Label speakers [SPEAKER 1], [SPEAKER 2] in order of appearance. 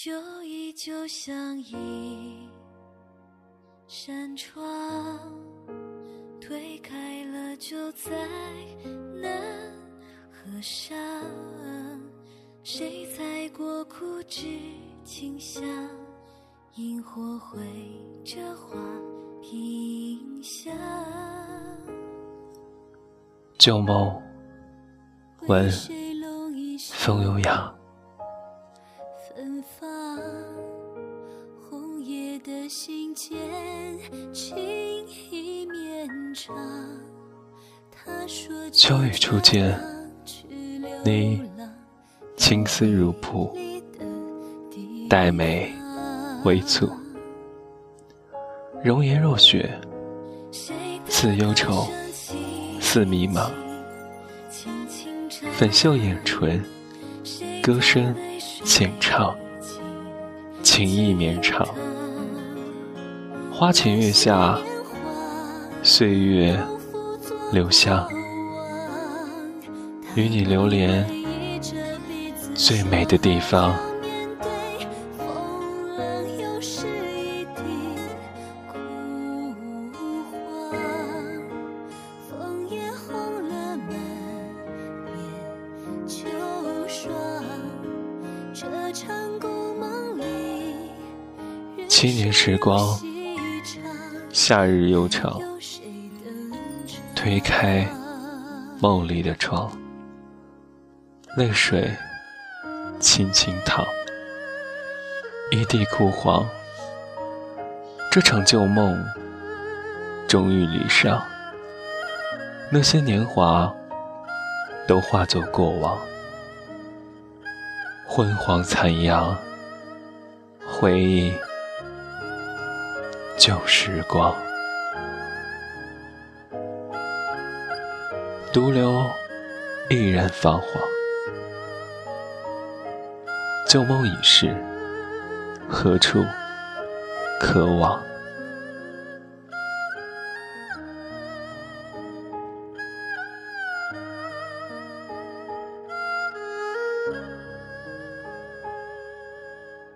[SPEAKER 1] 就依旧像一扇窗，推开了就再难合上。谁踩过枯枝清香？萤火绘着花屏香。
[SPEAKER 2] 旧梦，闻风悠扬。
[SPEAKER 1] 的信笺，情意绵长。他说
[SPEAKER 2] 秋雨初见，你青丝如瀑，黛眉微蹙，容颜若雪，似忧愁，似迷茫。粉袖掩唇，歌声浅唱，情意绵长。花前月下，岁月留香，与你流连最美的地方。七年时光，夏日悠长，推开梦里的窗，泪水轻轻淌，一地枯黄。这场旧梦终于离殇，那些年华都化作过往，昏黄残阳，回忆。旧时光，独留一人芳华。旧梦已逝，何处可往？